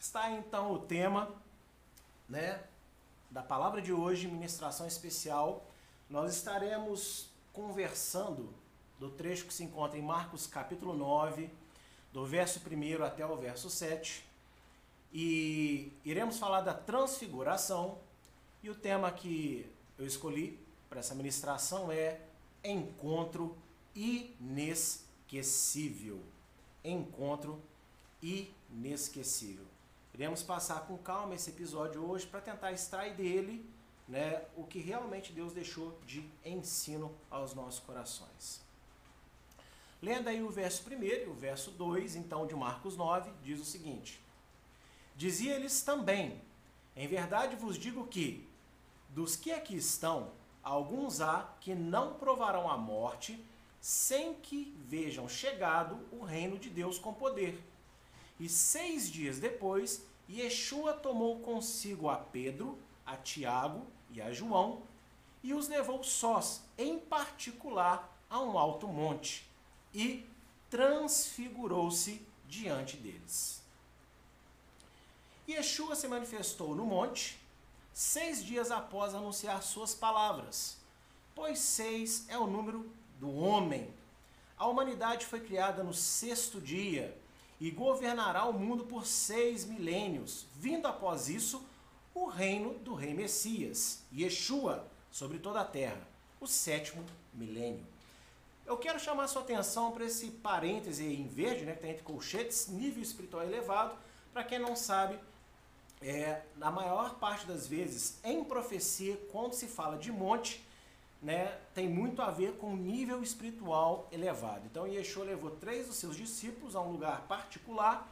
Está então o tema, né, da palavra de hoje, ministração especial. Nós estaremos conversando do trecho que se encontra em Marcos capítulo 9, do verso 1 até o verso 7. E iremos falar da transfiguração. E o tema que eu escolhi para essa ministração é encontro inesquecível. Encontro inesquecível. Iremos passar com calma esse episódio hoje para tentar extrair dele né, o que realmente Deus deixou de ensino aos nossos corações. Lendo aí o verso 1 e o verso 2, então, de Marcos 9, diz o seguinte: Dizia-lhes também: Em verdade vos digo que, dos que aqui estão, alguns há que não provarão a morte, sem que vejam chegado o reino de Deus com poder. E seis dias depois, Yeshua tomou consigo a Pedro, a Tiago e a João e os levou sós, em particular, a um alto monte e transfigurou-se diante deles. Yeshua se manifestou no monte seis dias após anunciar suas palavras, pois seis é o número do homem. A humanidade foi criada no sexto dia e governará o mundo por seis milênios, vindo após isso o reino do rei Messias, Yeshua, sobre toda a terra, o sétimo milênio. Eu quero chamar sua atenção para esse parêntese em verde, né, que está entre colchetes, nível espiritual elevado. Para quem não sabe, é, na maior parte das vezes, em profecia, quando se fala de monte, né, tem muito a ver com nível espiritual elevado. Então Yeshua levou três dos seus discípulos a um lugar particular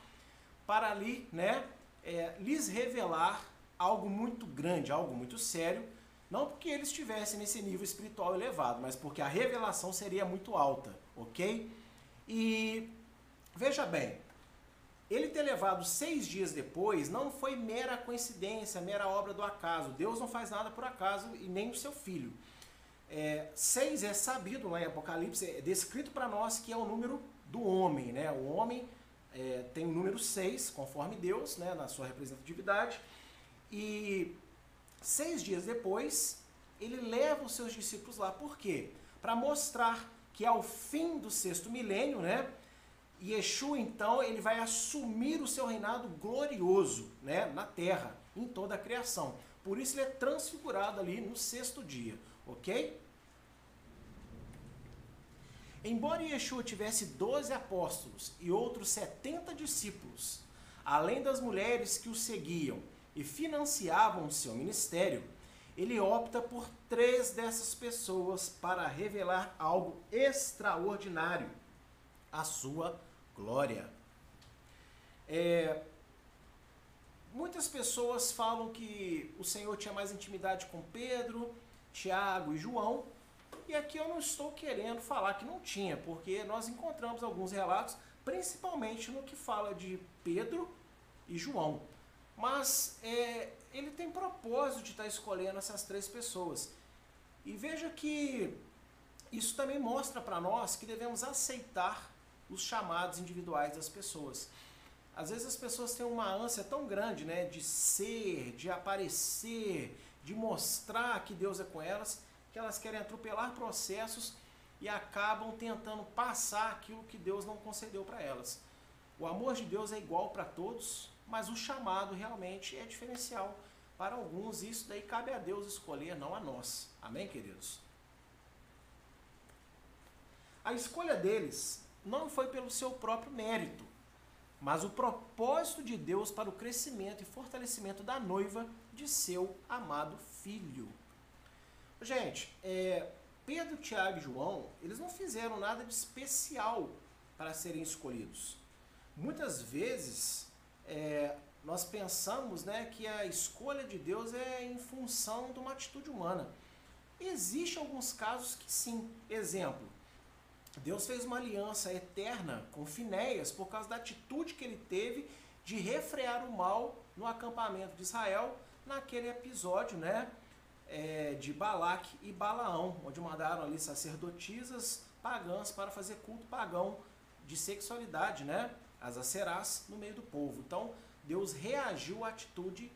para ali, né, é, lhes revelar algo muito grande, algo muito sério, não porque eles estivessem nesse nível espiritual elevado, mas porque a revelação seria muito alta, ok? E veja bem, ele ter levado seis dias depois não foi mera coincidência, mera obra do acaso. Deus não faz nada por acaso e nem o seu filho. É, seis é sabido lá em Apocalipse, é descrito para nós que é o número do homem. Né? O homem é, tem o número seis, conforme Deus, né, na sua representatividade. E seis dias depois, ele leva os seus discípulos lá. Por quê? Para mostrar que ao fim do sexto milênio, né, Yeshua, então, ele vai assumir o seu reinado glorioso né, na terra, em toda a criação. Por isso ele é transfigurado ali no sexto dia ok? Embora Yeshua tivesse 12 apóstolos e outros 70 discípulos, além das mulheres que o seguiam e financiavam seu ministério, ele opta por três dessas pessoas para revelar algo extraordinário, a sua glória. É, muitas pessoas falam que o Senhor tinha mais intimidade com Pedro, Tiago e João. E aqui eu não estou querendo falar que não tinha, porque nós encontramos alguns relatos, principalmente no que fala de Pedro e João. Mas é, ele tem propósito de estar escolhendo essas três pessoas. E veja que isso também mostra para nós que devemos aceitar os chamados individuais das pessoas. Às vezes as pessoas têm uma ânsia tão grande né, de ser, de aparecer, de mostrar que Deus é com elas, que elas querem atropelar processos e acabam tentando passar aquilo que Deus não concedeu para elas. O amor de Deus é igual para todos, mas o chamado realmente é diferencial para alguns. Isso daí cabe a Deus escolher, não a nós. Amém, queridos? A escolha deles não foi pelo seu próprio mérito, mas o propósito de Deus para o crescimento e fortalecimento da noiva de seu amado filho. Gente, é, Pedro, Tiago e João, eles não fizeram nada de especial para serem escolhidos. Muitas vezes é, nós pensamos né, que a escolha de Deus é em função de uma atitude humana. Existem alguns casos que sim. Exemplo, Deus fez uma aliança eterna com Finéias por causa da atitude que ele teve de refrear o mal no acampamento de Israel naquele episódio, né? É, de Balaque e Balaão, onde mandaram ali sacerdotisas pagãs para fazer culto pagão de sexualidade, né? As acerás no meio do povo. Então, Deus reagiu à atitude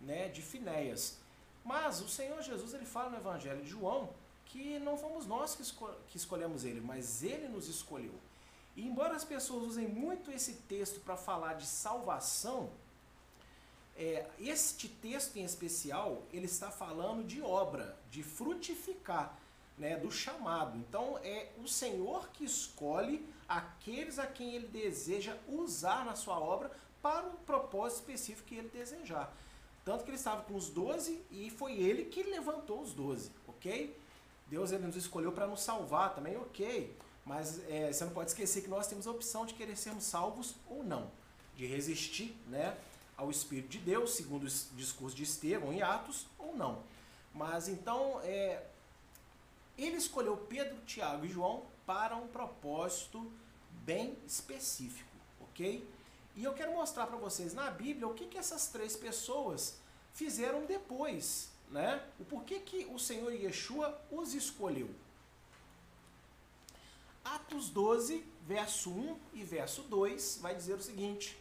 né, de Finéias. Mas o Senhor Jesus ele fala no Evangelho de João que não fomos nós que, que escolhemos ele, mas ele nos escolheu. E embora as pessoas usem muito esse texto para falar de salvação, é, este texto em especial ele está falando de obra, de frutificar, né, do chamado. Então é o Senhor que escolhe aqueles a quem ele deseja usar na sua obra para o propósito específico que ele desejar. Tanto que ele estava com os doze e foi ele que levantou os doze, ok? Deus ele nos escolheu para nos salvar também, ok. Mas é, você não pode esquecer que nós temos a opção de querer sermos salvos ou não. De resistir né, ao Espírito de Deus, segundo o discurso de Estevão em Atos, ou não. Mas então, é, ele escolheu Pedro, Tiago e João para um propósito bem específico, ok? E eu quero mostrar para vocês na Bíblia o que, que essas três pessoas fizeram depois, né? O porquê que o Senhor Yeshua os escolheu. Atos 12, verso 1 e verso 2 vai dizer o seguinte: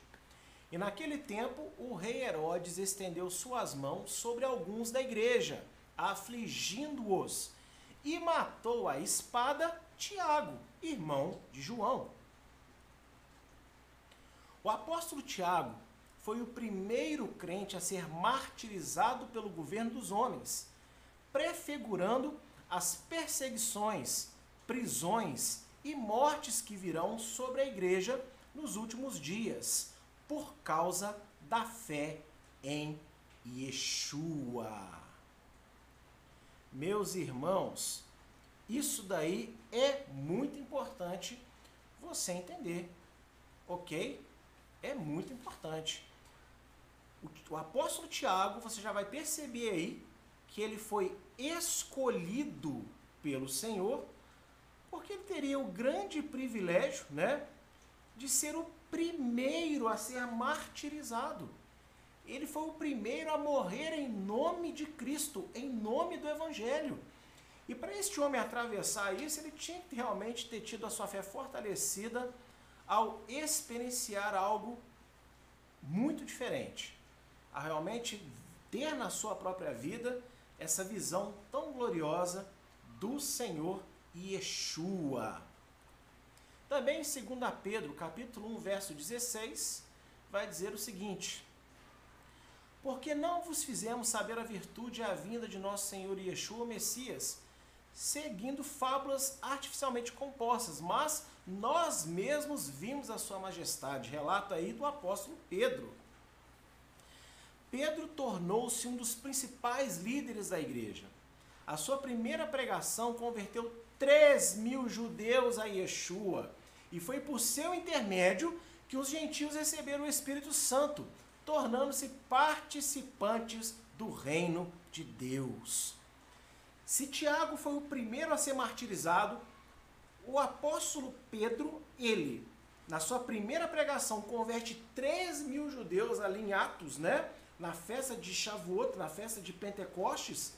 E naquele tempo o rei Herodes estendeu suas mãos sobre alguns da igreja, afligindo-os, e matou a espada Tiago, irmão de João. O apóstolo Tiago foi o primeiro crente a ser martirizado pelo governo dos homens, prefigurando as perseguições, prisões e mortes que virão sobre a igreja nos últimos dias, por causa da fé em Yeshua. Meus irmãos, isso daí é muito importante você entender, ok? é muito importante. O, apóstolo Tiago, você já vai perceber aí que ele foi escolhido pelo Senhor, porque ele teria o grande privilégio, né, de ser o primeiro a ser martirizado. Ele foi o primeiro a morrer em nome de Cristo, em nome do Evangelho. E para este homem atravessar isso, ele tinha que realmente ter tido a sua fé fortalecida ao experienciar algo muito diferente, a realmente ter na sua própria vida essa visão tão gloriosa do Senhor Yeshua. Também em 2 Pedro, capítulo 1, verso 16, vai dizer o seguinte: Porque não vos fizemos saber a virtude e a vinda de nosso Senhor Yeshua, Messias, seguindo fábulas artificialmente compostas, mas nós mesmos vimos a sua majestade. Relato aí do apóstolo Pedro. Pedro tornou-se um dos principais líderes da igreja. A sua primeira pregação converteu 3 mil judeus a Yeshua. E foi por seu intermédio que os gentios receberam o Espírito Santo, tornando-se participantes do reino de Deus. Se Tiago foi o primeiro a ser martirizado, o apóstolo Pedro, ele, na sua primeira pregação, converte 3 mil judeus ali em Atos, né? Na festa de Shavuot, na festa de Pentecostes,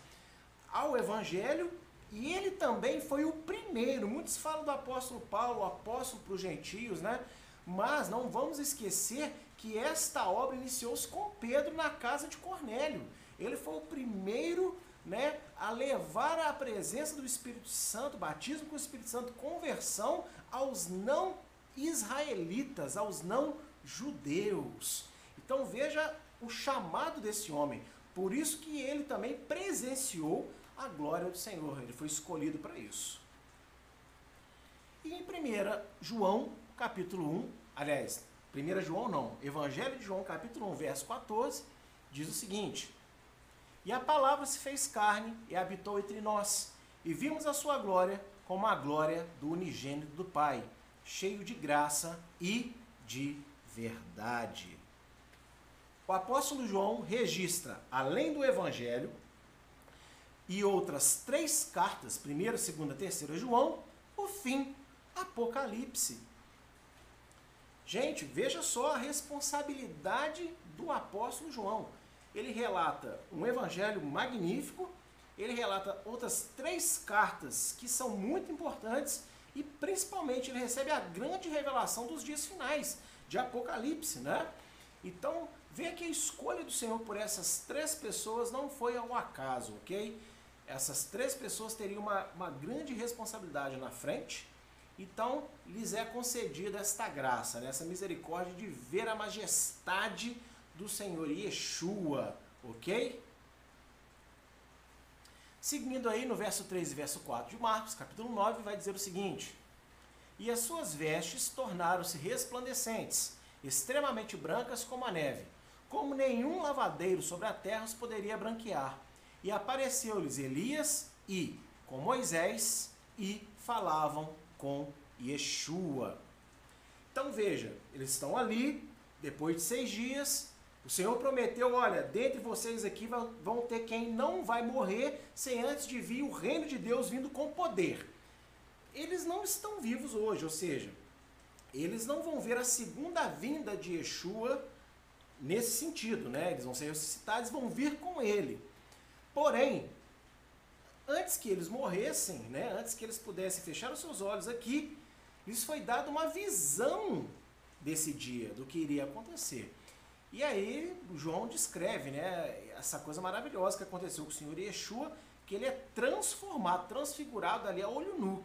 ao Evangelho. E ele também foi o primeiro. Muitos falam do apóstolo Paulo, apóstolo para os gentios, né? Mas não vamos esquecer que esta obra iniciou-se com Pedro na casa de Cornélio. Ele foi o primeiro né, a levar a presença do Espírito Santo, batismo com o Espírito Santo, conversão aos não israelitas, aos não judeus. Então veja o chamado desse homem. Por isso que ele também presenciou a glória do Senhor. Ele foi escolhido para isso. E em 1 João, capítulo 1, aliás, 1 João não, Evangelho de João, capítulo 1, verso 14, diz o seguinte: e a palavra se fez carne e habitou entre nós, e vimos a sua glória como a glória do unigênito do Pai, cheio de graça e de verdade. O apóstolo João registra, além do Evangelho e outras três cartas, 1, 2, 3 João, o fim, Apocalipse. Gente, veja só a responsabilidade do apóstolo João ele relata um evangelho magnífico, ele relata outras três cartas que são muito importantes e principalmente ele recebe a grande revelação dos dias finais, de Apocalipse, né? Então, vê que a escolha do Senhor por essas três pessoas não foi ao acaso, ok? Essas três pessoas teriam uma, uma grande responsabilidade na frente, então lhes é concedida esta graça, né? essa misericórdia de ver a majestade do Senhor Yeshua, ok? Seguindo aí no verso 3 e verso 4 de Marcos, capítulo 9, vai dizer o seguinte: E as suas vestes tornaram-se resplandecentes, extremamente brancas como a neve, como nenhum lavadeiro sobre a terra os poderia branquear. E apareceu-lhes Elias e com Moisés e falavam com Yeshua. Então veja, eles estão ali, depois de seis dias, o Senhor prometeu: olha, dentre vocês aqui vão ter quem não vai morrer sem antes de vir o reino de Deus vindo com poder. Eles não estão vivos hoje, ou seja, eles não vão ver a segunda vinda de Yeshua nesse sentido, né? Eles vão ser ressuscitados, vão vir com ele. Porém, antes que eles morressem, né, antes que eles pudessem fechar os seus olhos aqui, lhes foi dada uma visão desse dia, do que iria acontecer. E aí João descreve né, essa coisa maravilhosa que aconteceu com o Senhor Yeshua, que ele é transformado, transfigurado ali a olho nu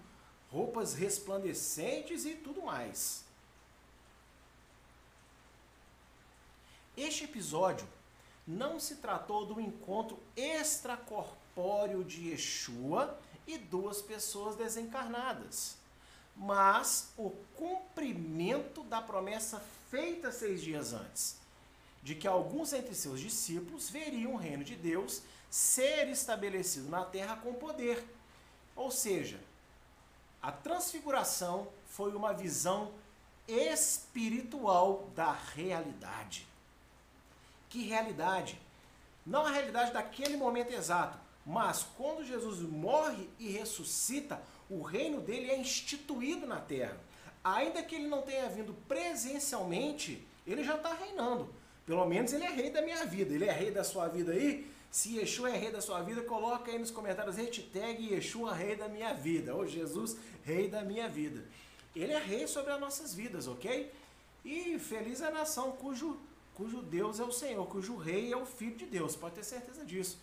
roupas resplandecentes e tudo mais. Este episódio não se tratou do encontro extracorpóreo de Yeshua e duas pessoas desencarnadas, mas o cumprimento da promessa feita seis dias antes, de que alguns entre seus discípulos veriam o reino de Deus ser estabelecido na terra com poder. Ou seja, a transfiguração foi uma visão espiritual da realidade. Que realidade? Não a realidade daquele momento exato, mas quando Jesus morre e ressuscita, o reino dele é instituído na terra. Ainda que ele não tenha vindo presencialmente, ele já está reinando. Pelo menos ele é rei da minha vida. Ele é rei da sua vida aí? Se Yeshua é rei da sua vida, coloca aí nos comentários hashtag Yeshua rei da minha vida. Ou Jesus rei da minha vida. Ele é rei sobre as nossas vidas, ok? E feliz é a nação cujo, cujo Deus é o Senhor, cujo rei é o Filho de Deus, pode ter certeza disso.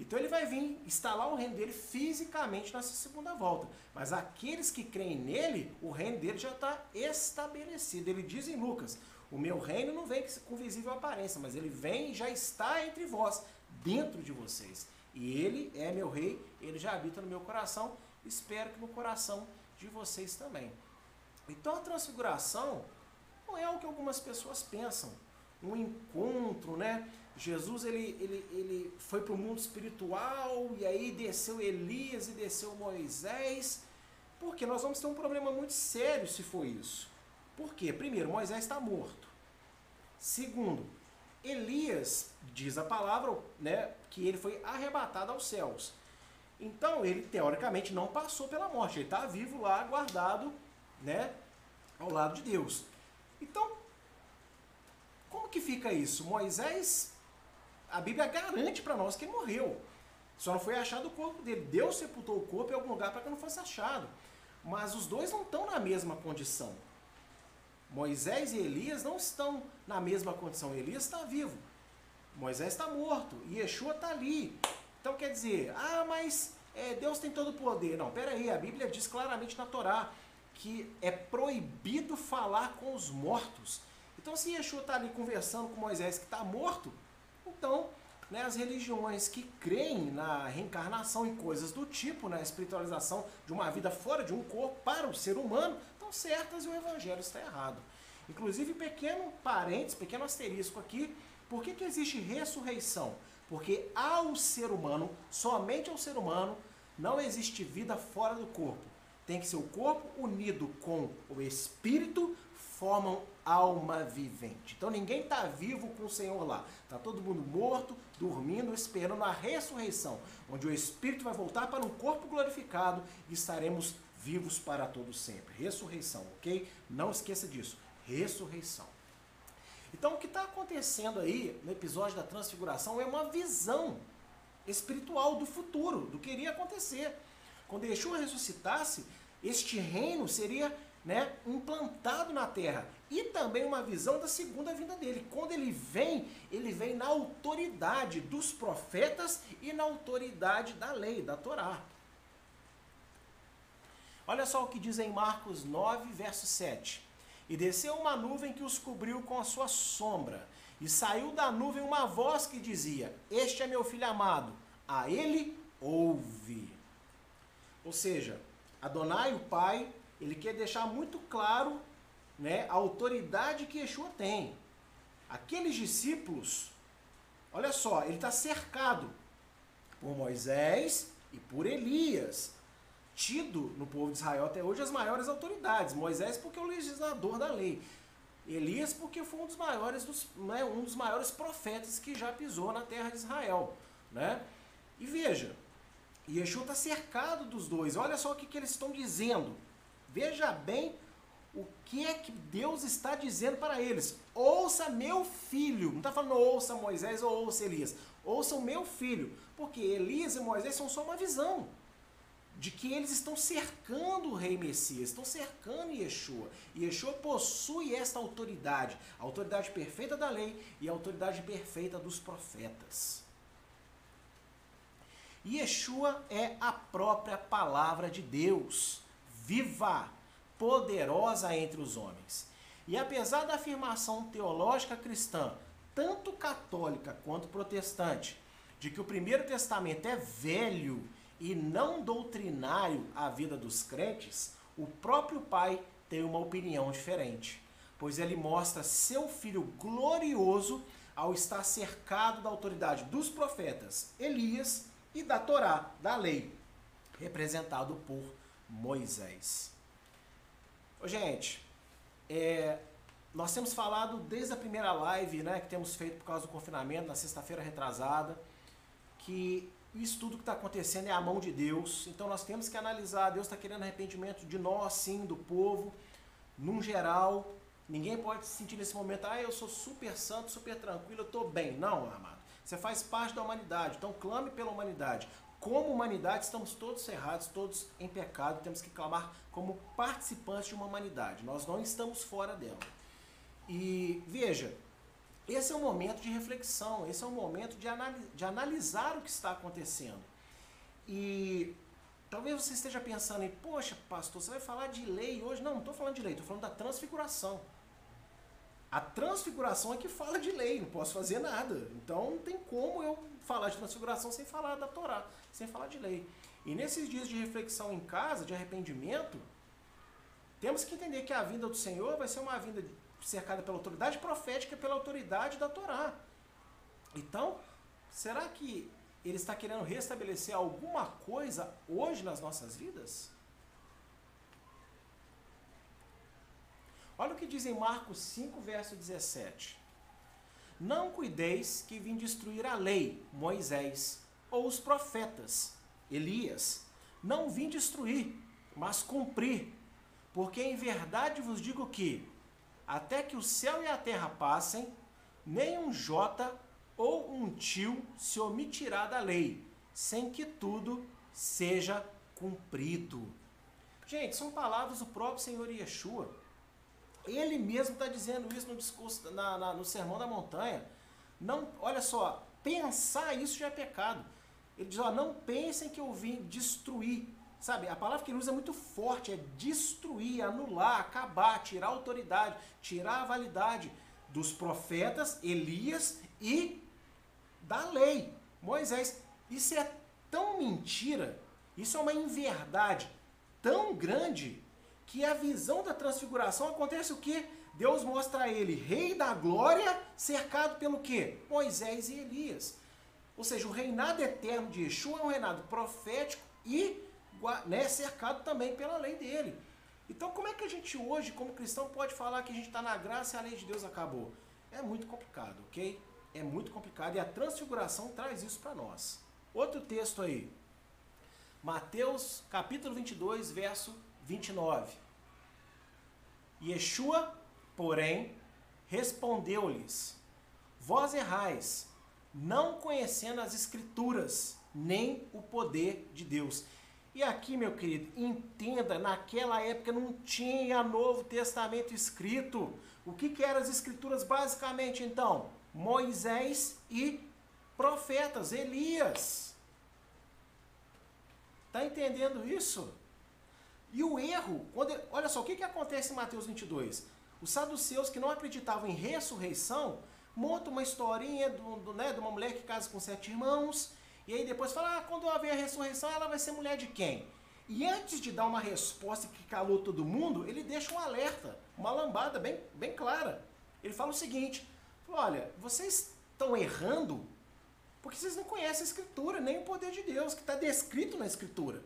Então ele vai vir instalar o reino dele fisicamente nessa segunda volta. Mas aqueles que creem nele, o reino dele já está estabelecido. Ele diz em Lucas: O meu reino não vem com visível aparência, mas ele vem e já está entre vós, dentro de vocês. E ele é meu rei, ele já habita no meu coração espero que no coração de vocês também. Então a transfiguração não é o que algumas pessoas pensam. Um encontro, né? Jesus ele, ele, ele foi para o mundo espiritual e aí desceu Elias e desceu Moisés. Porque nós vamos ter um problema muito sério se for isso. Por quê? Primeiro, Moisés está morto. Segundo, Elias, diz a palavra, né, que ele foi arrebatado aos céus. Então ele teoricamente não passou pela morte, ele está vivo lá, guardado, né, ao lado de Deus. Então, como que fica isso? Moisés, a Bíblia garante para nós que ele morreu. Só não foi achado o corpo dele. Deus sepultou o corpo em algum lugar para que não fosse achado. Mas os dois não estão na mesma condição. Moisés e Elias não estão na mesma condição. Elias está vivo. Moisés está morto. E Yeshua está ali. Então quer dizer, ah, mas é, Deus tem todo o poder. Não, peraí, a Bíblia diz claramente na Torá que é proibido falar com os mortos. Então se Yeshua está ali conversando com Moisés que está morto, então né, as religiões que creem na reencarnação e coisas do tipo, na espiritualização de uma vida fora de um corpo para o ser humano, estão certas e o evangelho está errado. Inclusive, pequeno parênteses, pequeno asterisco aqui, por que, que existe ressurreição? Porque ao ser humano, somente ao ser humano, não existe vida fora do corpo. Tem que ser o corpo unido com o espírito, formam alma vivente. Então ninguém está vivo com o Senhor lá. Está todo mundo morto, dormindo, esperando a ressurreição, onde o espírito vai voltar para um corpo glorificado e estaremos vivos para todo sempre. Ressurreição, ok? Não esqueça disso. Ressurreição. Então, o que está acontecendo aí no episódio da transfiguração é uma visão espiritual do futuro, do que iria acontecer. Quando Yeshua ressuscitasse, este reino seria né, implantado na terra e também uma visão da segunda vinda dele. Quando ele vem, ele vem na autoridade dos profetas e na autoridade da lei, da Torá. Olha só o que diz em Marcos 9, verso 7. E desceu uma nuvem que os cobriu com a sua sombra, e saiu da nuvem uma voz que dizia: Este é meu filho amado, a ele ouve. Ou seja, Adonai, o Pai, ele quer deixar muito claro né, a autoridade que Yeshua tem. Aqueles discípulos, olha só, ele está cercado por Moisés e por Elias, tido no povo de Israel até hoje as maiores autoridades. Moisés porque é o legislador da lei. Elias porque foi um dos maiores dos, né, um dos maiores profetas que já pisou na terra de Israel, né? E veja, Yeshua está cercado dos dois. Olha só o que, que eles estão dizendo. Veja bem o que é que Deus está dizendo para eles. Ouça meu filho. Não está falando ouça Moisés ou ouça Elias. Ouça o meu filho. Porque Elias e Moisés são só uma visão de que eles estão cercando o rei Messias, estão cercando Yeshua. Yeshua possui esta autoridade, a autoridade perfeita da lei e a autoridade perfeita dos profetas. Yeshua é a própria palavra de Deus, viva, poderosa entre os homens. E apesar da afirmação teológica cristã, tanto católica quanto protestante, de que o Primeiro Testamento é velho e não doutrinário à vida dos crentes, o próprio Pai tem uma opinião diferente, pois ele mostra seu filho glorioso ao estar cercado da autoridade dos profetas Elias e da Torá, da lei, representado por Moisés. Gente, é, nós temos falado desde a primeira live né, que temos feito por causa do confinamento, na sexta-feira retrasada, que isso tudo que está acontecendo é a mão de Deus. Então nós temos que analisar. Deus está querendo arrependimento de nós, sim, do povo, num geral. Ninguém pode se sentir nesse momento, ah, eu sou super santo, super tranquilo, eu estou bem. Não, amado. Você faz parte da humanidade, então clame pela humanidade. Como humanidade, estamos todos errados, todos em pecado, temos que clamar como participantes de uma humanidade. Nós não estamos fora dela. E veja, esse é um momento de reflexão, esse é um momento de, anali de analisar o que está acontecendo. E talvez você esteja pensando em, poxa, pastor, você vai falar de lei hoje? Não, não estou falando de lei, estou falando da transfiguração. A transfiguração é que fala de lei, não posso fazer nada. Então não tem como eu falar de transfiguração sem falar da Torá, sem falar de lei. E nesses dias de reflexão em casa, de arrependimento, temos que entender que a vinda do Senhor vai ser uma vinda cercada pela autoridade profética pela autoridade da Torá. Então, será que ele está querendo restabelecer alguma coisa hoje nas nossas vidas? Olha o que diz em Marcos 5, verso 17. Não cuideis que vim destruir a lei, Moisés, ou os profetas, Elias. Não vim destruir, mas cumprir. Porque em verdade vos digo que, até que o céu e a terra passem, nem um jota ou um tio se omitirá da lei, sem que tudo seja cumprido. Gente, são palavras do próprio Senhor Yeshua. Ele mesmo está dizendo isso no discurso, na, na, no Sermão da Montanha. Não, olha só, pensar isso já é pecado. Ele diz, ó, não pensem que eu vim destruir. Sabe, a palavra que ele usa é muito forte, é destruir, anular, acabar, tirar a autoridade, tirar a validade dos profetas, Elias e da lei, Moisés. Isso é tão mentira, isso é uma inverdade tão grande que a visão da transfiguração acontece o quê? Deus mostra a ele rei da glória, cercado pelo quê? Moisés e Elias. Ou seja, o reinado eterno de Yeshua é um reinado profético e né, cercado também pela lei dele. Então, como é que a gente hoje, como cristão, pode falar que a gente está na graça e a lei de Deus acabou? É muito complicado, ok? É muito complicado e a transfiguração traz isso para nós. Outro texto aí. Mateus capítulo 22, verso 29. Yeshua, porém, respondeu-lhes: Vós errais, não conhecendo as Escrituras, nem o poder de Deus. E aqui, meu querido, entenda, naquela época não tinha Novo Testamento escrito. O que, que eram as escrituras basicamente então? Moisés e profetas, Elias. Tá entendendo isso? E o erro, quando, olha só, o que, que acontece em Mateus 22? Os saduceus que não acreditavam em ressurreição montam uma historinha do, do, né, de uma mulher que casa com sete irmãos, e aí depois fala, ah, quando haver a ressurreição, ela vai ser mulher de quem? E antes de dar uma resposta que calou todo mundo, ele deixa um alerta, uma lambada bem, bem clara. Ele fala o seguinte: olha, vocês estão errando porque vocês não conhecem a Escritura, nem o poder de Deus, que está descrito na Escritura.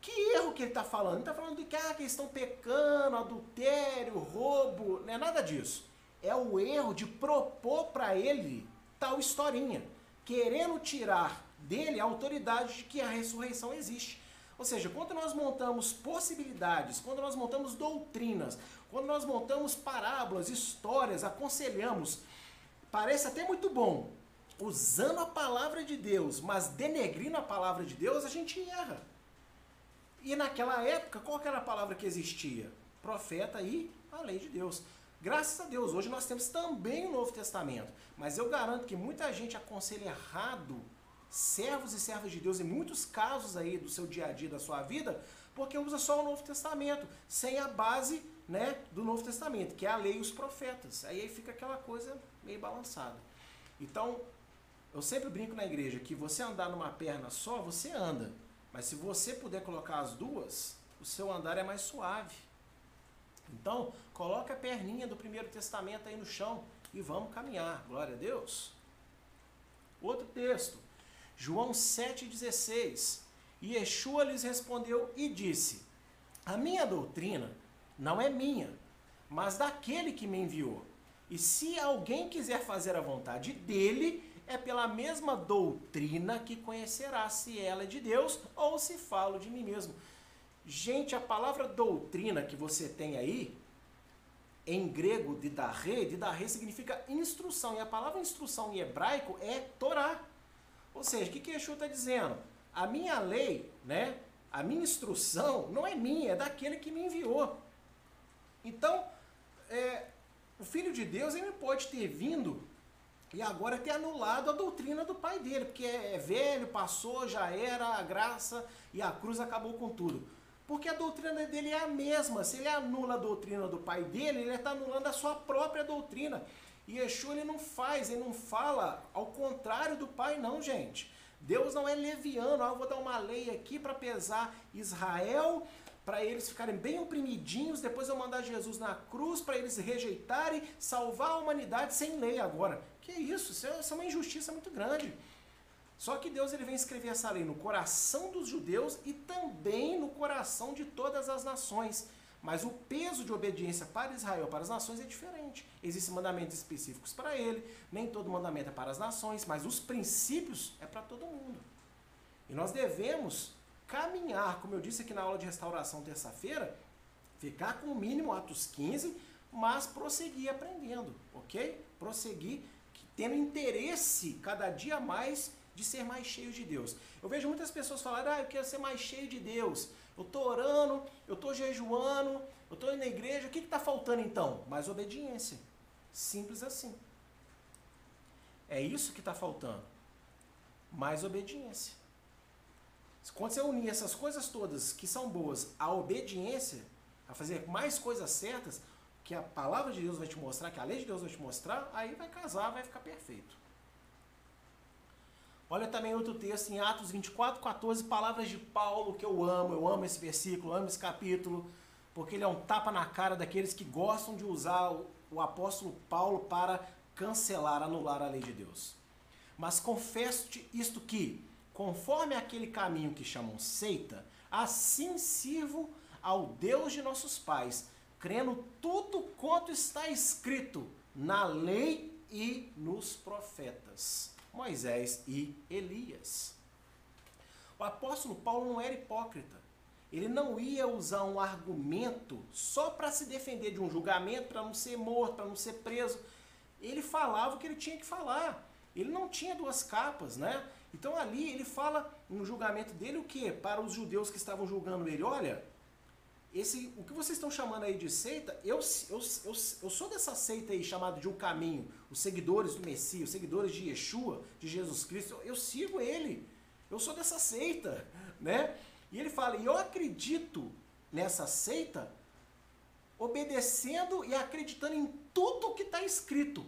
Que erro que ele está falando? Ele está falando de que, ah, que eles estão pecando, adultério, roubo, não é nada disso. É o erro de propor para ele tal historinha, querendo tirar dele a autoridade de que a ressurreição existe. Ou seja, quando nós montamos possibilidades, quando nós montamos doutrinas, quando nós montamos parábolas, histórias, aconselhamos, parece até muito bom, usando a palavra de Deus, mas denegrindo a palavra de Deus, a gente erra. E naquela época, qual era a palavra que existia? Profeta e a lei de Deus. Graças a Deus, hoje nós temos também o Novo Testamento. Mas eu garanto que muita gente aconselha errado servos e servas de Deus em muitos casos aí do seu dia a dia, da sua vida, porque usa só o Novo Testamento, sem a base né, do Novo Testamento, que é a lei e os profetas. Aí, aí fica aquela coisa meio balançada. Então, eu sempre brinco na igreja que você andar numa perna só, você anda. Mas se você puder colocar as duas, o seu andar é mais suave. Então, coloca a perninha do Primeiro Testamento aí no chão e vamos caminhar. Glória a Deus. Outro texto. João 7,16. E Yeshua lhes respondeu e disse: A minha doutrina não é minha, mas daquele que me enviou. E se alguém quiser fazer a vontade dele, é pela mesma doutrina que conhecerá se ela é de Deus ou se falo de mim mesmo. Gente, a palavra doutrina que você tem aí, em grego, didarre, didarre significa instrução. E a palavra instrução em hebraico é Torá. Ou seja, o que, que Yeshua está dizendo? A minha lei, né? A minha instrução não é minha, é daquele que me enviou. Então, é, o Filho de Deus ele pode ter vindo e agora ter anulado a doutrina do pai dele, porque é velho, passou, já era, a graça e a cruz acabou com tudo. Porque a doutrina dele é a mesma. Se ele anula a doutrina do pai dele, ele está anulando a sua própria doutrina. E Yeshua ele não faz, ele não fala ao contrário do Pai, não, gente. Deus não é leviano, ah, eu vou dar uma lei aqui para pesar Israel, para eles ficarem bem oprimidinhos, depois eu mandar Jesus na cruz para eles rejeitarem, salvar a humanidade sem lei agora. Que isso? Isso é, isso é uma injustiça muito grande. Só que Deus ele vem escrever essa lei no coração dos judeus e também coração de todas as nações. Mas o peso de obediência para Israel, para as nações, é diferente. Existem mandamentos específicos para ele, nem todo mandamento é para as nações, mas os princípios é para todo mundo. E nós devemos caminhar, como eu disse aqui na aula de restauração terça-feira, ficar com o mínimo Atos 15, mas prosseguir aprendendo, ok? Prosseguir tendo interesse cada dia mais de ser mais cheio de Deus. Eu vejo muitas pessoas falarem, ah, eu quero ser mais cheio de Deus. Eu estou orando, eu estou jejuando, eu estou indo na igreja. O que está faltando então? Mais obediência. Simples assim. É isso que está faltando. Mais obediência. Quando você unir essas coisas todas que são boas à obediência, a fazer mais coisas certas, que a palavra de Deus vai te mostrar, que a lei de Deus vai te mostrar, aí vai casar, vai ficar perfeito. Olha também outro texto em Atos 24, 14, palavras de Paulo, que eu amo, eu amo esse versículo, amo esse capítulo, porque ele é um tapa na cara daqueles que gostam de usar o, o apóstolo Paulo para cancelar, anular a lei de Deus. Mas confesso-te isto que, conforme aquele caminho que chamam seita, assim sirvo ao Deus de nossos pais, crendo tudo quanto está escrito na lei e nos profetas. Moisés e Elias. O apóstolo Paulo não era hipócrita. Ele não ia usar um argumento só para se defender de um julgamento, para não ser morto, para não ser preso. Ele falava o que ele tinha que falar. Ele não tinha duas capas, né? Então ali ele fala no julgamento dele o que? Para os judeus que estavam julgando ele, olha, esse, o que vocês estão chamando aí de seita, eu, eu, eu, eu sou dessa seita aí chamada de um caminho, os seguidores do Messias, os seguidores de Yeshua, de Jesus Cristo, eu, eu sigo ele, eu sou dessa seita, né? E ele fala, e eu acredito nessa seita obedecendo e acreditando em tudo que está escrito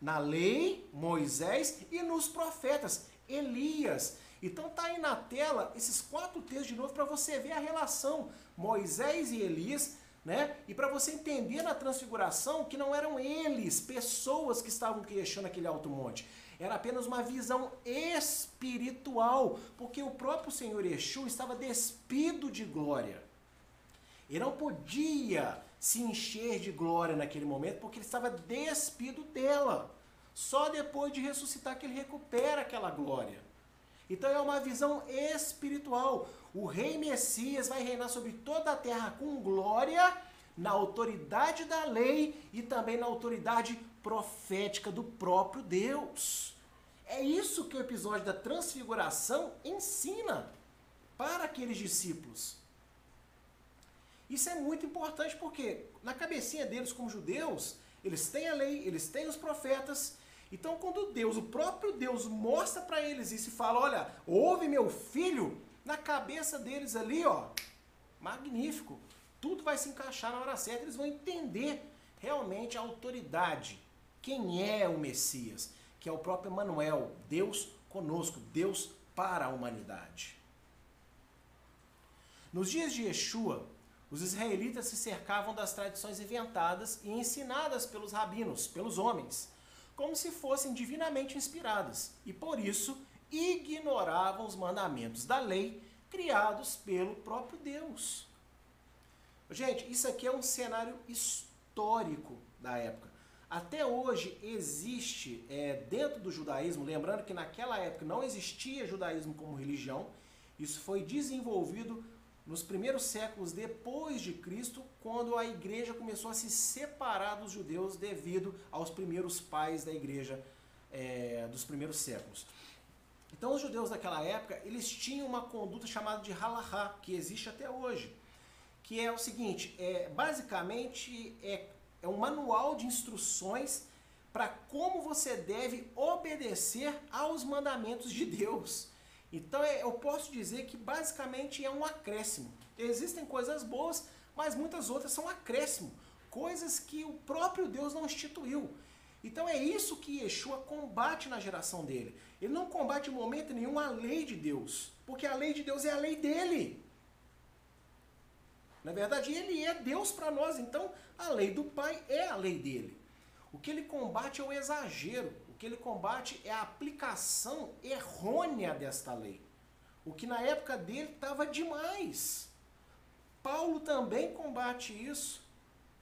na lei, Moisés e nos profetas, Elias. Então tá aí na tela esses quatro textos de novo para você ver a relação Moisés e Elias, né? E para você entender na transfiguração que não eram eles, pessoas que estavam queixando aquele alto monte. Era apenas uma visão espiritual, porque o próprio Senhor Yeshua estava despido de glória. Ele não podia se encher de glória naquele momento, porque ele estava despido dela. Só depois de ressuscitar que ele recupera aquela glória. Então é uma visão espiritual. O rei Messias vai reinar sobre toda a terra com glória, na autoridade da lei e também na autoridade profética do próprio Deus. É isso que o episódio da transfiguração ensina para aqueles discípulos. Isso é muito importante porque na cabecinha deles como judeus, eles têm a lei, eles têm os profetas. Então quando Deus, o próprio Deus mostra para eles isso e fala, olha, ouve meu filho, na cabeça deles ali, ó, magnífico. Tudo vai se encaixar na hora certa, eles vão entender realmente a autoridade. Quem é o Messias? Que é o próprio Emmanuel, Deus conosco, Deus para a humanidade. Nos dias de Yeshua, os israelitas se cercavam das tradições inventadas e ensinadas pelos rabinos, pelos homens, como se fossem divinamente inspiradas, e por isso ignoravam os mandamentos da lei criados pelo próprio Deus. Gente, isso aqui é um cenário histórico da época. Até hoje existe é, dentro do judaísmo, lembrando que naquela época não existia judaísmo como religião, isso foi desenvolvido nos primeiros séculos depois de Cristo, quando a igreja começou a se separar dos judeus devido aos primeiros pais da igreja é, dos primeiros séculos. Então, os judeus daquela época, eles tinham uma conduta chamada de halahá, que existe até hoje, que é o seguinte, é, basicamente é, é um manual de instruções para como você deve obedecer aos mandamentos de Deus. Então é, eu posso dizer que basicamente é um acréscimo. Existem coisas boas, mas muitas outras são acréscimo, coisas que o próprio Deus não instituiu. Então é isso que Yeshua combate na geração dele. Ele não combate em momento nenhum a lei de Deus, porque a lei de Deus é a lei dele. Na verdade, ele é Deus para nós, então a lei do Pai é a lei dele. O que ele combate é o exagero, que ele combate é a aplicação errônea desta lei. O que na época dele estava demais. Paulo também combate isso,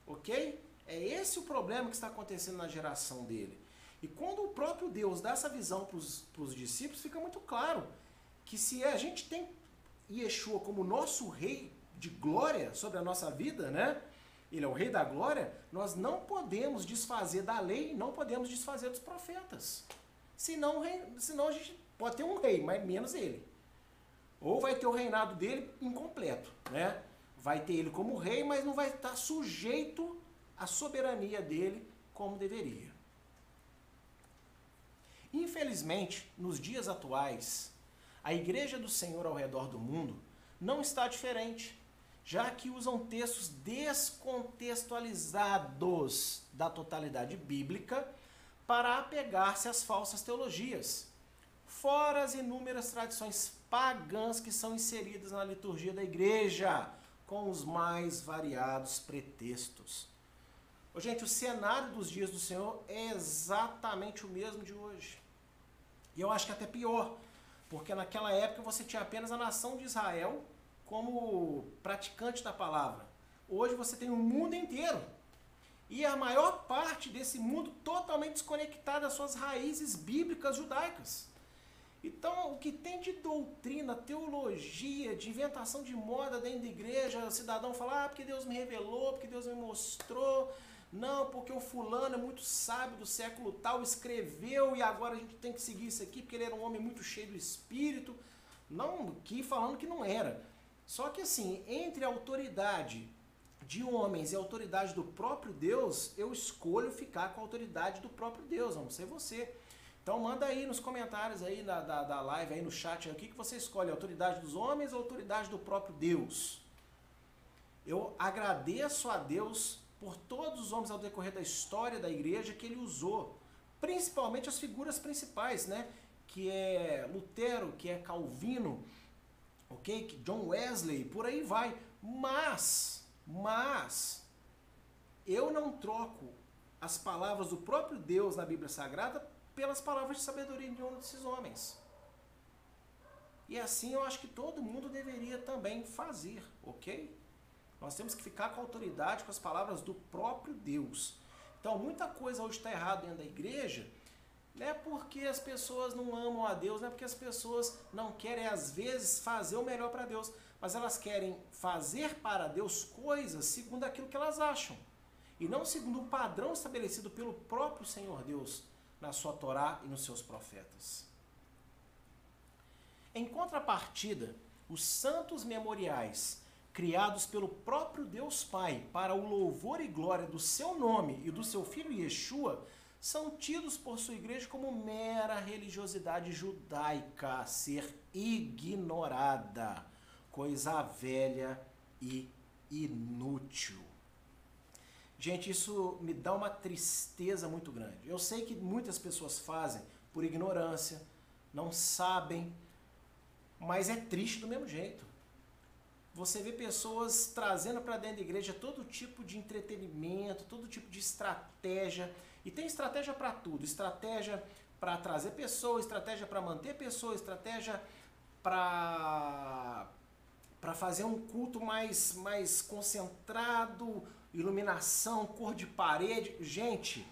ok? É esse o problema que está acontecendo na geração dele. E quando o próprio Deus dá essa visão para os discípulos, fica muito claro que se a gente tem Yeshua como nosso rei de glória sobre a nossa vida, né? Ele é o rei da glória, nós não podemos desfazer da lei, não podemos desfazer dos profetas. Senão, senão a gente pode ter um rei, mas menos ele. Ou vai ter o reinado dele incompleto, né? Vai ter ele como rei, mas não vai estar sujeito à soberania dele como deveria. Infelizmente, nos dias atuais, a igreja do Senhor ao redor do mundo não está diferente já que usam textos descontextualizados da totalidade bíblica para apegar-se às falsas teologias, fora as inúmeras tradições pagãs que são inseridas na liturgia da igreja, com os mais variados pretextos. Ô, gente, o cenário dos dias do Senhor é exatamente o mesmo de hoje. E eu acho que até pior, porque naquela época você tinha apenas a nação de Israel como praticante da palavra. Hoje você tem o mundo inteiro. E a maior parte desse mundo totalmente desconectada das suas raízes bíblicas judaicas. Então, o que tem de doutrina, teologia, de inventação de moda dentro da igreja, o cidadão fala, ah, porque Deus me revelou, porque Deus me mostrou, Não, porque o fulano é muito sábio do século tal, escreveu e agora a gente tem que seguir isso aqui porque ele era um homem muito cheio do espírito. Não que falando que não era. Só que assim, entre a autoridade de homens e a autoridade do próprio Deus, eu escolho ficar com a autoridade do próprio Deus, não sei você. Então manda aí nos comentários aí da, da, da live, aí no chat, aí, o que, que você escolhe, a autoridade dos homens ou a autoridade do próprio Deus? Eu agradeço a Deus por todos os homens ao decorrer da história da igreja que ele usou, principalmente as figuras principais, né? Que é Lutero, que é Calvino, ok? Que John Wesley, por aí vai. Mas, mas, eu não troco as palavras do próprio Deus na Bíblia Sagrada pelas palavras de sabedoria de um desses homens. E assim eu acho que todo mundo deveria também fazer, ok? Nós temos que ficar com autoridade com as palavras do próprio Deus. Então, muita coisa hoje está errada dentro da igreja, não é porque as pessoas não amam a Deus, não é porque as pessoas não querem, às vezes, fazer o melhor para Deus, mas elas querem fazer para Deus coisas segundo aquilo que elas acham, e não segundo o padrão estabelecido pelo próprio Senhor Deus na sua Torá e nos seus profetas. Em contrapartida, os santos memoriais criados pelo próprio Deus Pai para o louvor e glória do seu nome e do seu filho Yeshua, são tidos por sua igreja como mera religiosidade judaica a ser ignorada, coisa velha e inútil. Gente, isso me dá uma tristeza muito grande. Eu sei que muitas pessoas fazem por ignorância, não sabem, mas é triste do mesmo jeito você vê pessoas trazendo para dentro da igreja todo tipo de entretenimento, todo tipo de estratégia. E tem estratégia para tudo: estratégia para trazer pessoas, estratégia para manter pessoas, estratégia para para fazer um culto mais mais concentrado, iluminação, cor de parede. Gente,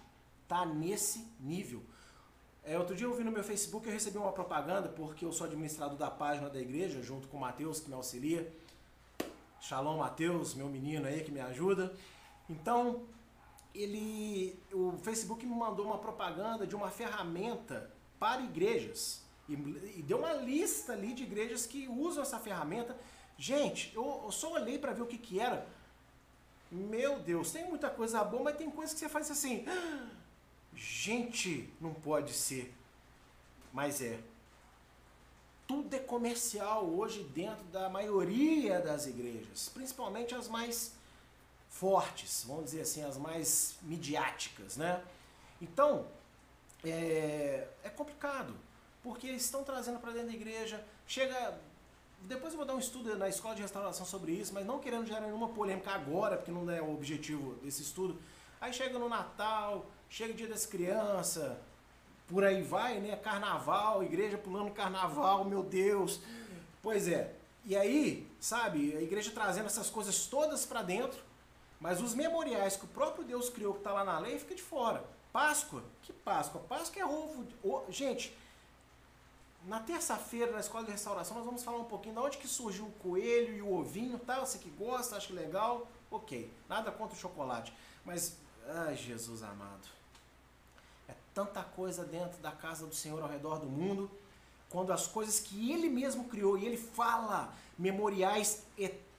tá nesse nível. É, outro dia eu vi no meu Facebook, eu recebi uma propaganda, porque eu sou administrador da página da igreja, junto com o Matheus, que me auxilia. Shalom Matheus, meu menino aí que me ajuda. Então, ele, o Facebook me mandou uma propaganda de uma ferramenta para igrejas. E, e deu uma lista ali de igrejas que usam essa ferramenta. Gente, eu, eu só olhei para ver o que, que era. Meu Deus, tem muita coisa boa, mas tem coisa que você faz assim. Gente, não pode ser. Mas é tudo é comercial hoje dentro da maioria das igrejas, principalmente as mais fortes, vamos dizer assim, as mais midiáticas, né? Então, é, é complicado, porque eles estão trazendo para dentro da igreja, chega... Depois eu vou dar um estudo na escola de restauração sobre isso, mas não querendo gerar nenhuma polêmica agora, porque não é o objetivo desse estudo. Aí chega no Natal, chega o dia das crianças, por aí vai, né? Carnaval, igreja pulando carnaval, meu Deus. Pois é. E aí, sabe, a igreja trazendo essas coisas todas para dentro, mas os memoriais que o próprio Deus criou, que está lá na lei, fica de fora. Páscoa? Que Páscoa? Páscoa é ovo. Gente, na terça-feira, na escola de restauração, nós vamos falar um pouquinho de onde que surgiu o coelho e o ovinho, tá? Você que gosta, acha legal, ok. Nada contra o chocolate. Mas, ai, Jesus amado tanta coisa dentro da casa do Senhor ao redor do mundo, quando as coisas que ele mesmo criou, e ele fala memoriais eternos.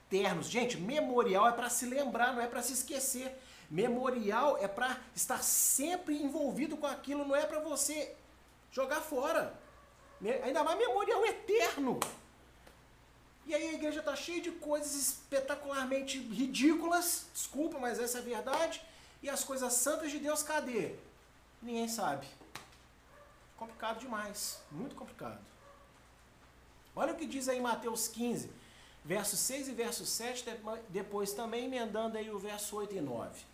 Gente, memorial é para se lembrar, não é para se esquecer. Memorial é para estar sempre envolvido com aquilo, não é para você jogar fora. Ainda mais memorial eterno. E aí a igreja está cheia de coisas espetacularmente ridículas, desculpa, mas essa é a verdade. E as coisas santas de Deus, cadê? Ninguém sabe. Complicado demais, muito complicado. Olha o que diz aí Mateus 15, verso 6 e verso 7, depois também emendando aí o verso 8 e 9.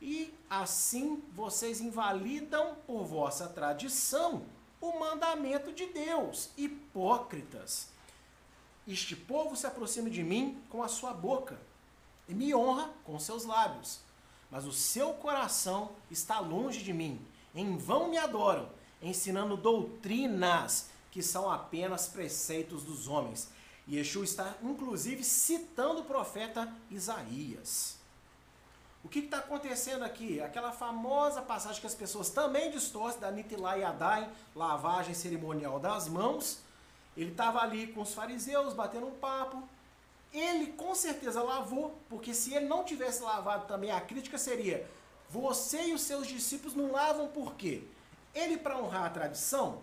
E assim vocês invalidam por vossa tradição o mandamento de Deus, hipócritas. Este povo se aproxima de mim com a sua boca e me honra com seus lábios, mas o seu coração está longe de mim. Em vão me adoram, ensinando doutrinas que são apenas preceitos dos homens. E Yeshua está inclusive citando o profeta Isaías. O que está acontecendo aqui? Aquela famosa passagem que as pessoas também distorcem da Nitilá Adai, lavagem cerimonial das mãos. Ele estava ali com os fariseus, batendo um papo. Ele com certeza lavou, porque se ele não tivesse lavado também, a crítica seria: você e os seus discípulos não lavam por quê? Ele, para honrar a tradição,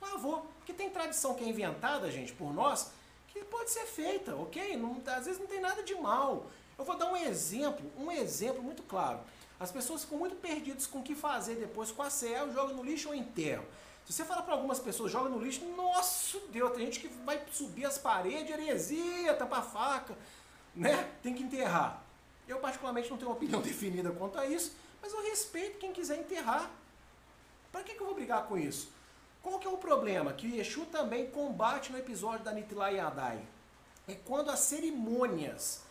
lavou. Porque tem tradição que é inventada, gente, por nós, que pode ser feita, ok? Não, às vezes não tem nada de mal. Eu vou dar um exemplo, um exemplo muito claro. As pessoas ficam muito perdidas com o que fazer depois com a CE, joga no lixo ou enterro. Se você falar para algumas pessoas, joga no lixo, nossa Deus, tem gente que vai subir as paredes, heresia, tapa faca, né? Tem que enterrar. Eu particularmente não tenho uma opinião definida quanto a isso, mas eu respeito quem quiser enterrar. Para que, que eu vou brigar com isso? Qual que é o problema? Que o também combate no episódio da Nitla Yadai. É quando as cerimônias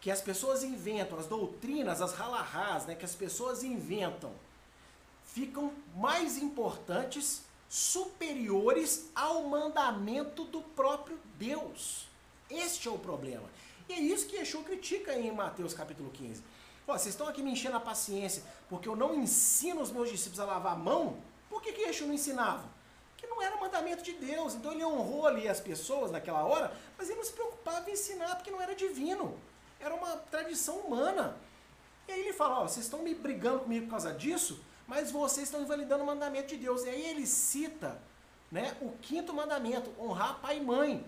que as pessoas inventam, as doutrinas, as halahás, né, que as pessoas inventam, ficam mais importantes, superiores ao mandamento do próprio Deus. Este é o problema. E é isso que Yeshua critica em Mateus capítulo 15. Pô, vocês estão aqui me enchendo a paciência porque eu não ensino os meus discípulos a lavar a mão? Por que, que Yeshua não ensinava? Que não era mandamento de Deus. Então ele honrou ali as pessoas naquela hora, mas ele não se preocupava em ensinar porque não era divino era uma tradição humana. E aí ele fala, ó, vocês estão me brigando comigo por causa disso, mas vocês estão invalidando o mandamento de Deus. E aí ele cita né, o quinto mandamento, honrar pai e mãe.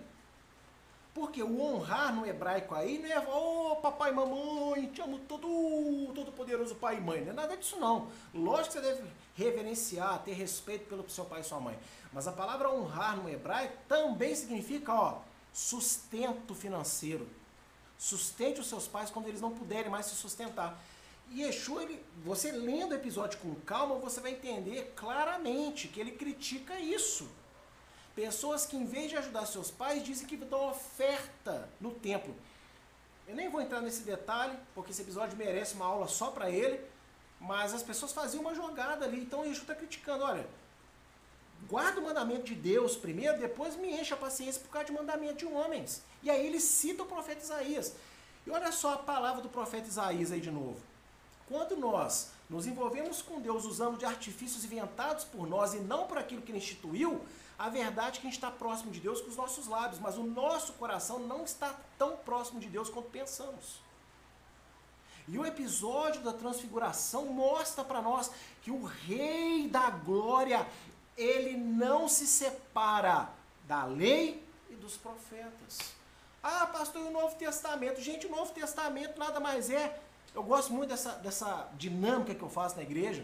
Porque o honrar no hebraico aí não é, ô oh, papai e mamãe, te amo todo, todo poderoso pai e mãe. Não é nada disso não. Lógico que você deve reverenciar, ter respeito pelo seu pai e sua mãe. Mas a palavra honrar no hebraico também significa, ó, sustento financeiro. Sustente os seus pais quando eles não puderem mais se sustentar. E Yeshua, ele, você lendo o episódio com calma, você vai entender claramente que ele critica isso. Pessoas que, em vez de ajudar seus pais, dizem que dão oferta no templo. Eu nem vou entrar nesse detalhe, porque esse episódio merece uma aula só para ele. Mas as pessoas faziam uma jogada ali. Então Yeshua está criticando: olha, guarda o mandamento de Deus primeiro, depois me enche a paciência por causa de mandamento de homens. E aí ele cita o profeta Isaías. E olha só a palavra do profeta Isaías aí de novo. Quando nós nos envolvemos com Deus usando de artifícios inventados por nós e não por aquilo que ele instituiu, a verdade é que a gente está próximo de Deus com os nossos lábios, mas o nosso coração não está tão próximo de Deus quanto pensamos. E o episódio da transfiguração mostra para nós que o Rei da Glória, ele não se separa da lei e dos profetas. Ah, pastor, e o Novo Testamento? Gente, o Novo Testamento nada mais é. Eu gosto muito dessa, dessa dinâmica que eu faço na igreja.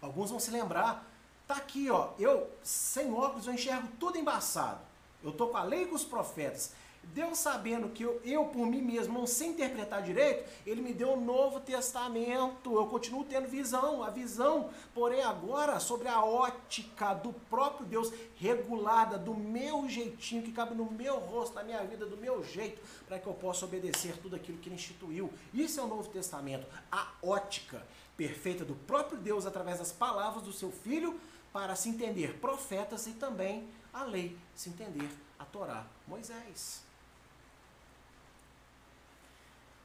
Alguns vão se lembrar. Tá aqui, ó. Eu, sem óculos, eu enxergo tudo embaçado. Eu tô com a lei e com os profetas. Deus sabendo que eu, eu, por mim mesmo não sei interpretar direito, ele me deu o um Novo Testamento. Eu continuo tendo visão, a visão, porém agora sobre a ótica do próprio Deus, regulada do meu jeitinho, que cabe no meu rosto, na minha vida, do meu jeito, para que eu possa obedecer tudo aquilo que ele instituiu. Isso é o Novo Testamento, a ótica perfeita do próprio Deus através das palavras do seu Filho, para se entender profetas e também a lei, se entender a Torá, Moisés.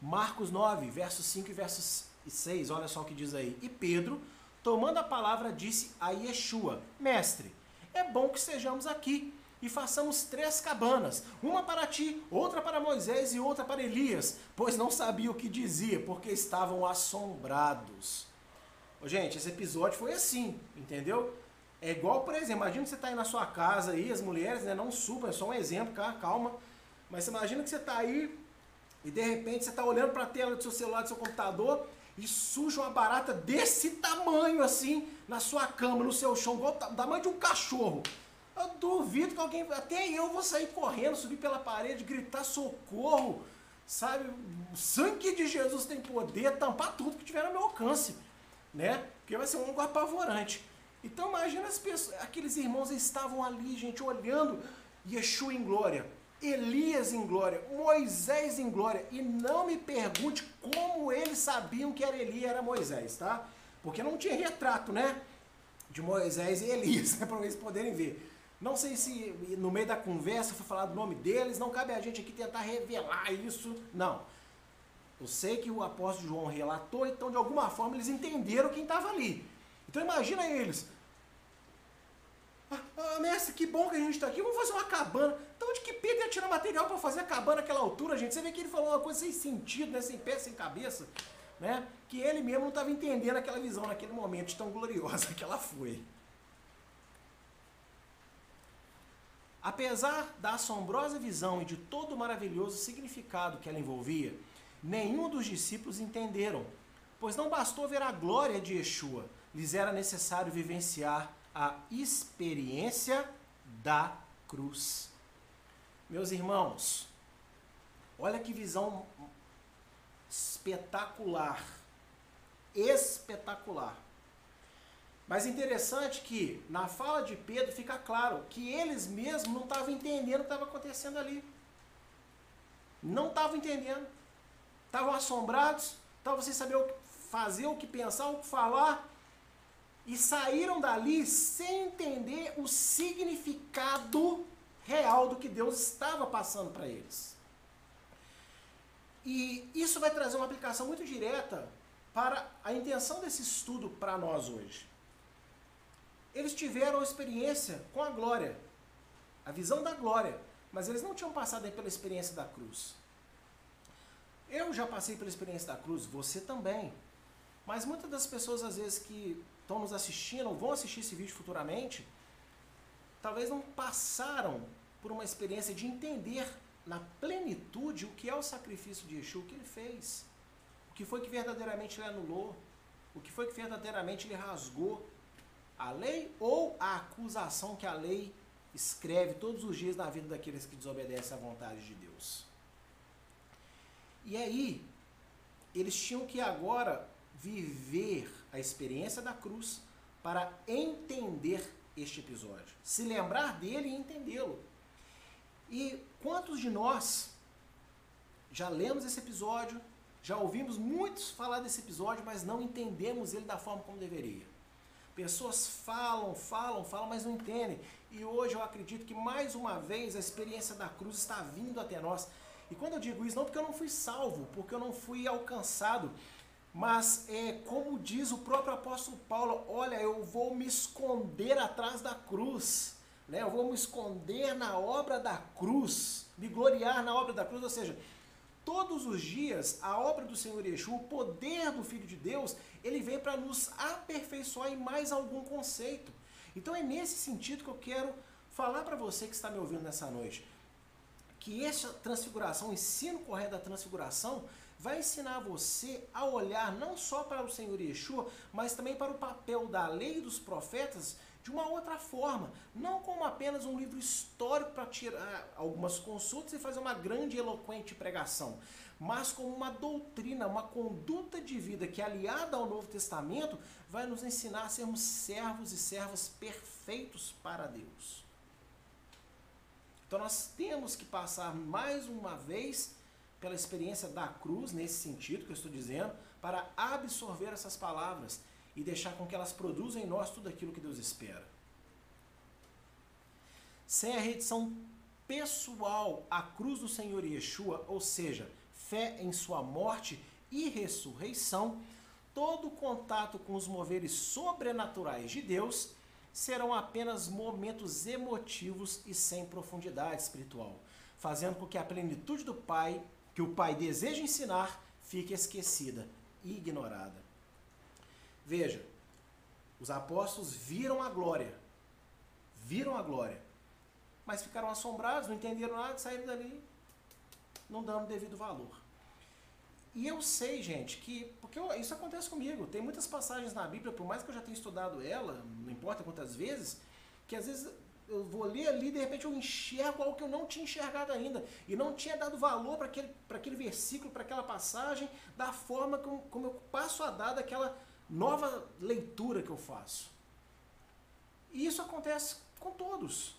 Marcos 9, versos 5 e versos 6, olha só o que diz aí. E Pedro, tomando a palavra, disse a Yeshua: Mestre, é bom que estejamos aqui e façamos três cabanas, uma para ti, outra para Moisés e outra para Elias, pois não sabia o que dizia, porque estavam assombrados. Ô, gente, esse episódio foi assim, entendeu? É igual, por exemplo, imagina que você está aí na sua casa aí, as mulheres, né, não subam, é só um exemplo, calma. Mas imagina que você está aí e de repente você está olhando para a tela do seu celular, do seu computador, e suja uma barata desse tamanho assim na sua cama, no seu chão, igual o tamanho de um cachorro. Eu duvido que alguém, até eu vou sair correndo, subir pela parede, gritar socorro, sabe? O sangue de Jesus tem poder tampar tudo que tiver no meu alcance, né? Porque vai ser um algo apavorante. Então imagina as pessoas, aqueles irmãos estavam ali, gente, olhando Yeshua em glória Elias em glória, Moisés em glória. E não me pergunte como eles sabiam que era Elias era Moisés, tá? Porque não tinha retrato, né? De Moisés e Elias, né? Para eles poderem ver. Não sei se no meio da conversa foi falado o nome deles, não cabe a gente aqui tentar revelar isso. Não. Eu sei que o apóstolo João relatou, então de alguma forma eles entenderam quem estava ali. Então imagina eles. Ah, mestre, que bom que a gente está aqui, vamos fazer uma cabana. Então onde que Pedro ia tirar material para fazer a cabana naquela altura, gente? Você vê que ele falou uma coisa sem sentido, né? sem pé, sem cabeça. Né? Que ele mesmo não estava entendendo aquela visão naquele momento tão gloriosa que ela foi. Apesar da assombrosa visão e de todo o maravilhoso significado que ela envolvia, nenhum dos discípulos entenderam, pois não bastou ver a glória de Yeshua, lhes era necessário vivenciar a experiência da cruz. Meus irmãos, olha que visão espetacular. Espetacular. Mas interessante que na fala de Pedro fica claro que eles mesmos não estavam entendendo o que estava acontecendo ali. Não estavam entendendo. Estavam assombrados, estavam sem saber o que fazer, o que pensar, o que falar. E saíram dali sem entender o significado real do que Deus estava passando para eles. E isso vai trazer uma aplicação muito direta para a intenção desse estudo para nós hoje. Eles tiveram experiência com a glória, a visão da glória, mas eles não tinham passado pela experiência da cruz. Eu já passei pela experiência da cruz, você também. Mas muitas das pessoas, às vezes, que estão nos assistindo vão assistir esse vídeo futuramente, talvez não passaram por uma experiência de entender na plenitude o que é o sacrifício de Yeshua, o que ele fez, o que foi que verdadeiramente ele anulou, o que foi que verdadeiramente ele rasgou a lei ou a acusação que a lei escreve todos os dias na vida daqueles que desobedecem à vontade de Deus. E aí, eles tinham que agora viver a experiência da cruz para entender este episódio, se lembrar dele e entendê-lo. E quantos de nós já lemos esse episódio, já ouvimos muitos falar desse episódio, mas não entendemos ele da forma como deveria? Pessoas falam, falam, falam, mas não entendem. E hoje eu acredito que mais uma vez a experiência da cruz está vindo até nós. E quando eu digo isso, não porque eu não fui salvo, porque eu não fui alcançado, mas é como diz o próprio apóstolo Paulo: olha, eu vou me esconder atrás da cruz, né? eu vou me esconder na obra da cruz, me gloriar na obra da cruz, ou seja, todos os dias a obra do Senhor Yeshua, o poder do Filho de Deus, ele vem para nos aperfeiçoar em mais algum conceito. Então é nesse sentido que eu quero falar para você que está me ouvindo nessa noite, que essa transfiguração, o ensino correto da transfiguração, vai ensinar você a olhar não só para o Senhor Yeshua, mas também para o papel da lei e dos profetas de uma outra forma, não como apenas um livro histórico para tirar algumas consultas e fazer uma grande e eloquente pregação, mas como uma doutrina, uma conduta de vida que, aliada ao Novo Testamento, vai nos ensinar a sermos servos e servas perfeitos para Deus. Então nós temos que passar mais uma vez pela experiência da cruz, nesse sentido que eu estou dizendo, para absorver essas palavras e deixar com que elas produzam em nós tudo aquilo que Deus espera. Sem a redição pessoal à cruz do Senhor Yeshua, ou seja, fé em sua morte e ressurreição, todo contato com os moveres sobrenaturais de Deus serão apenas momentos emotivos e sem profundidade espiritual, fazendo com que a plenitude do Pai, que o Pai deseja ensinar, fique esquecida e ignorada. Veja, os apóstolos viram a glória, viram a glória, mas ficaram assombrados, não entenderam nada, saíram dali, não dando devido valor. E eu sei, gente, que. Porque isso acontece comigo. Tem muitas passagens na Bíblia, por mais que eu já tenha estudado ela, não importa quantas vezes, que às vezes eu vou ler ali de repente eu enxergo algo que eu não tinha enxergado ainda. E não tinha dado valor para aquele, aquele versículo, para aquela passagem, da forma como, como eu passo a dar daquela nova leitura que eu faço. E isso acontece com todos.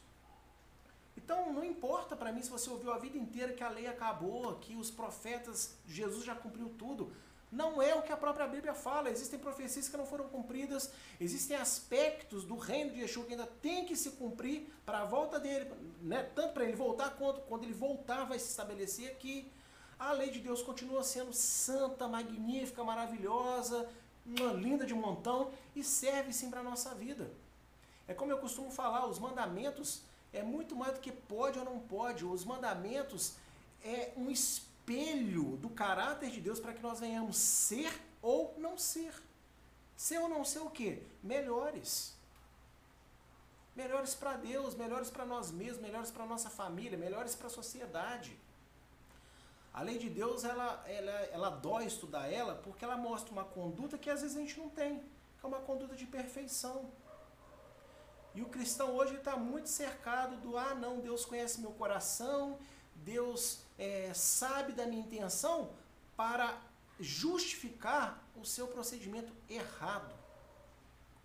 Então não importa para mim se você ouviu a vida inteira que a lei acabou, que os profetas, Jesus já cumpriu tudo. Não é o que a própria Bíblia fala. Existem profecias que não foram cumpridas, existem aspectos do reino de Yeshua que ainda tem que se cumprir para a volta dele, né? tanto para ele voltar quanto quando ele voltar vai se estabelecer aqui. a lei de Deus continua sendo santa, magnífica, maravilhosa, uma linda de montão e serve sim para a nossa vida. É como eu costumo falar, os mandamentos é muito mais do que pode ou não pode. Os mandamentos é um espelho do caráter de Deus para que nós venhamos ser ou não ser. Ser ou não ser o quê? Melhores. Melhores para Deus, melhores para nós mesmos, melhores para nossa família, melhores para a sociedade. A lei de Deus, ela, ela, ela dói estudar ela porque ela mostra uma conduta que às vezes a gente não tem, que é uma conduta de perfeição. E o cristão hoje está muito cercado do, ah não, Deus conhece meu coração, Deus é, sabe da minha intenção para justificar o seu procedimento errado.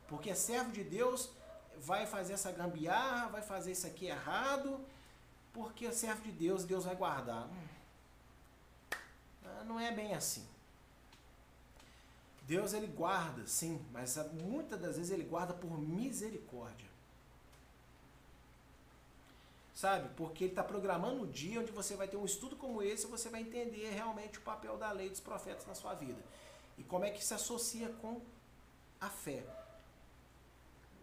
Porque servo de Deus vai fazer essa gambiarra, vai fazer isso aqui errado, porque servo de Deus, Deus vai guardar. Hum. Ah, não é bem assim. Deus ele guarda, sim, mas muitas das vezes ele guarda por misericórdia. Sabe? Porque ele está programando o dia onde você vai ter um estudo como esse e você vai entender realmente o papel da lei dos profetas na sua vida. E como é que se associa com a fé.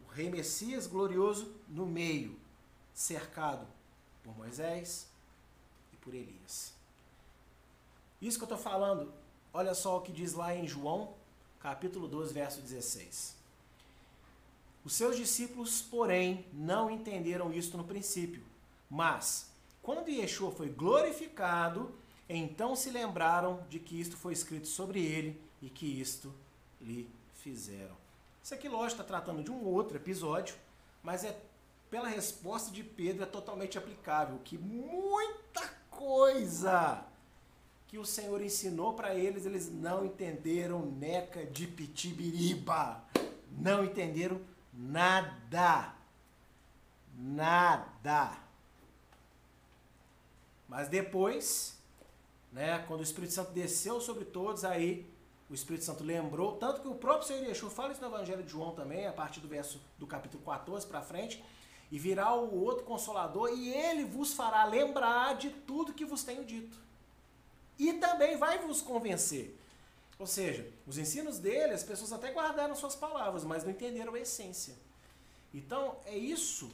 O rei Messias glorioso no meio, cercado por Moisés e por Elias. Isso que eu estou falando, olha só o que diz lá em João, capítulo 12, verso 16. Os seus discípulos, porém, não entenderam isto no princípio. Mas, quando Yeshua foi glorificado, então se lembraram de que isto foi escrito sobre ele e que isto lhe fizeram. Isso aqui, lógico, está tratando de um outro episódio, mas é pela resposta de Pedro é totalmente aplicável, que muita coisa que o Senhor ensinou para eles, eles não entenderam neca de pitibiriba. Não entenderam nada. Nada. Mas depois, né, quando o Espírito Santo desceu sobre todos, aí o Espírito Santo lembrou, tanto que o próprio Senhor Yeshua fala isso no Evangelho de João também, a partir do verso do capítulo 14 para frente, e virá o outro consolador, e ele vos fará lembrar de tudo que vos tenho dito e também vai vos convencer. Ou seja, os ensinos dele, as pessoas até guardaram suas palavras, mas não entenderam a essência. Então, é isso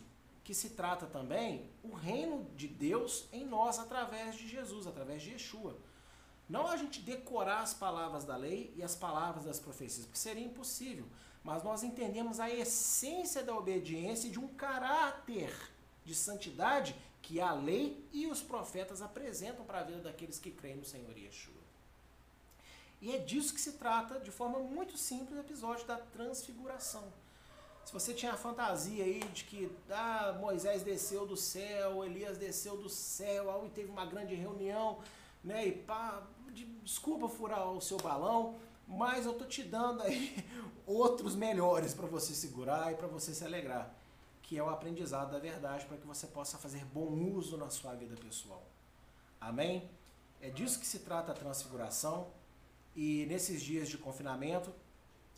que se trata também o reino de Deus em nós através de Jesus, através de Yeshua. Não a gente decorar as palavras da lei e as palavras das profecias, porque seria impossível. Mas nós entendemos a essência da obediência e de um caráter de santidade que a lei e os profetas apresentam para a vida daqueles que creem no Senhor Yeshua. E é disso que se trata, de forma muito simples, o episódio da transfiguração. Se você tinha a fantasia aí de que ah, Moisés desceu do céu, Elias desceu do céu, e teve uma grande reunião, né? E pá, de, desculpa furar o seu balão, mas eu tô te dando aí outros melhores para você segurar e para você se alegrar que é o aprendizado da verdade para que você possa fazer bom uso na sua vida pessoal. Amém? É disso que se trata a transfiguração. E nesses dias de confinamento,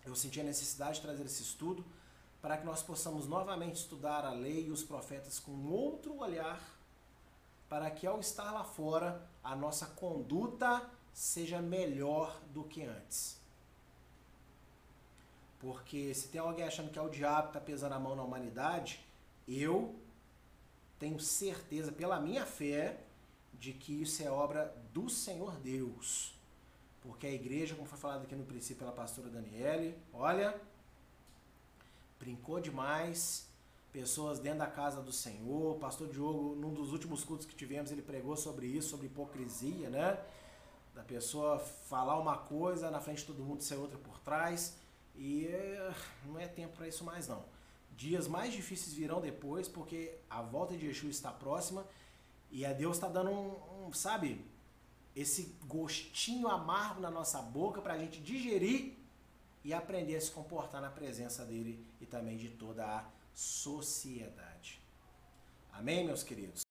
eu senti a necessidade de trazer esse estudo para que nós possamos novamente estudar a lei e os profetas com outro olhar, para que ao estar lá fora, a nossa conduta seja melhor do que antes. Porque se tem alguém achando que é o diabo que está pesando a mão na humanidade, eu tenho certeza, pela minha fé, de que isso é obra do Senhor Deus. Porque a igreja, como foi falado aqui no princípio pela pastora Daniele, olha, brincou demais, pessoas dentro da casa do Senhor. O pastor Diogo, num dos últimos cultos que tivemos, ele pregou sobre isso, sobre hipocrisia, né? Da pessoa falar uma coisa na frente de todo mundo ser outra por trás. E eh, não é tempo para isso mais não. Dias mais difíceis virão depois, porque a volta de Yeshua está próxima e a Deus está dando um, um, sabe, esse gostinho amargo na nossa boca para a gente digerir e aprender a se comportar na presença dele e também de toda a sociedade. Amém, meus queridos?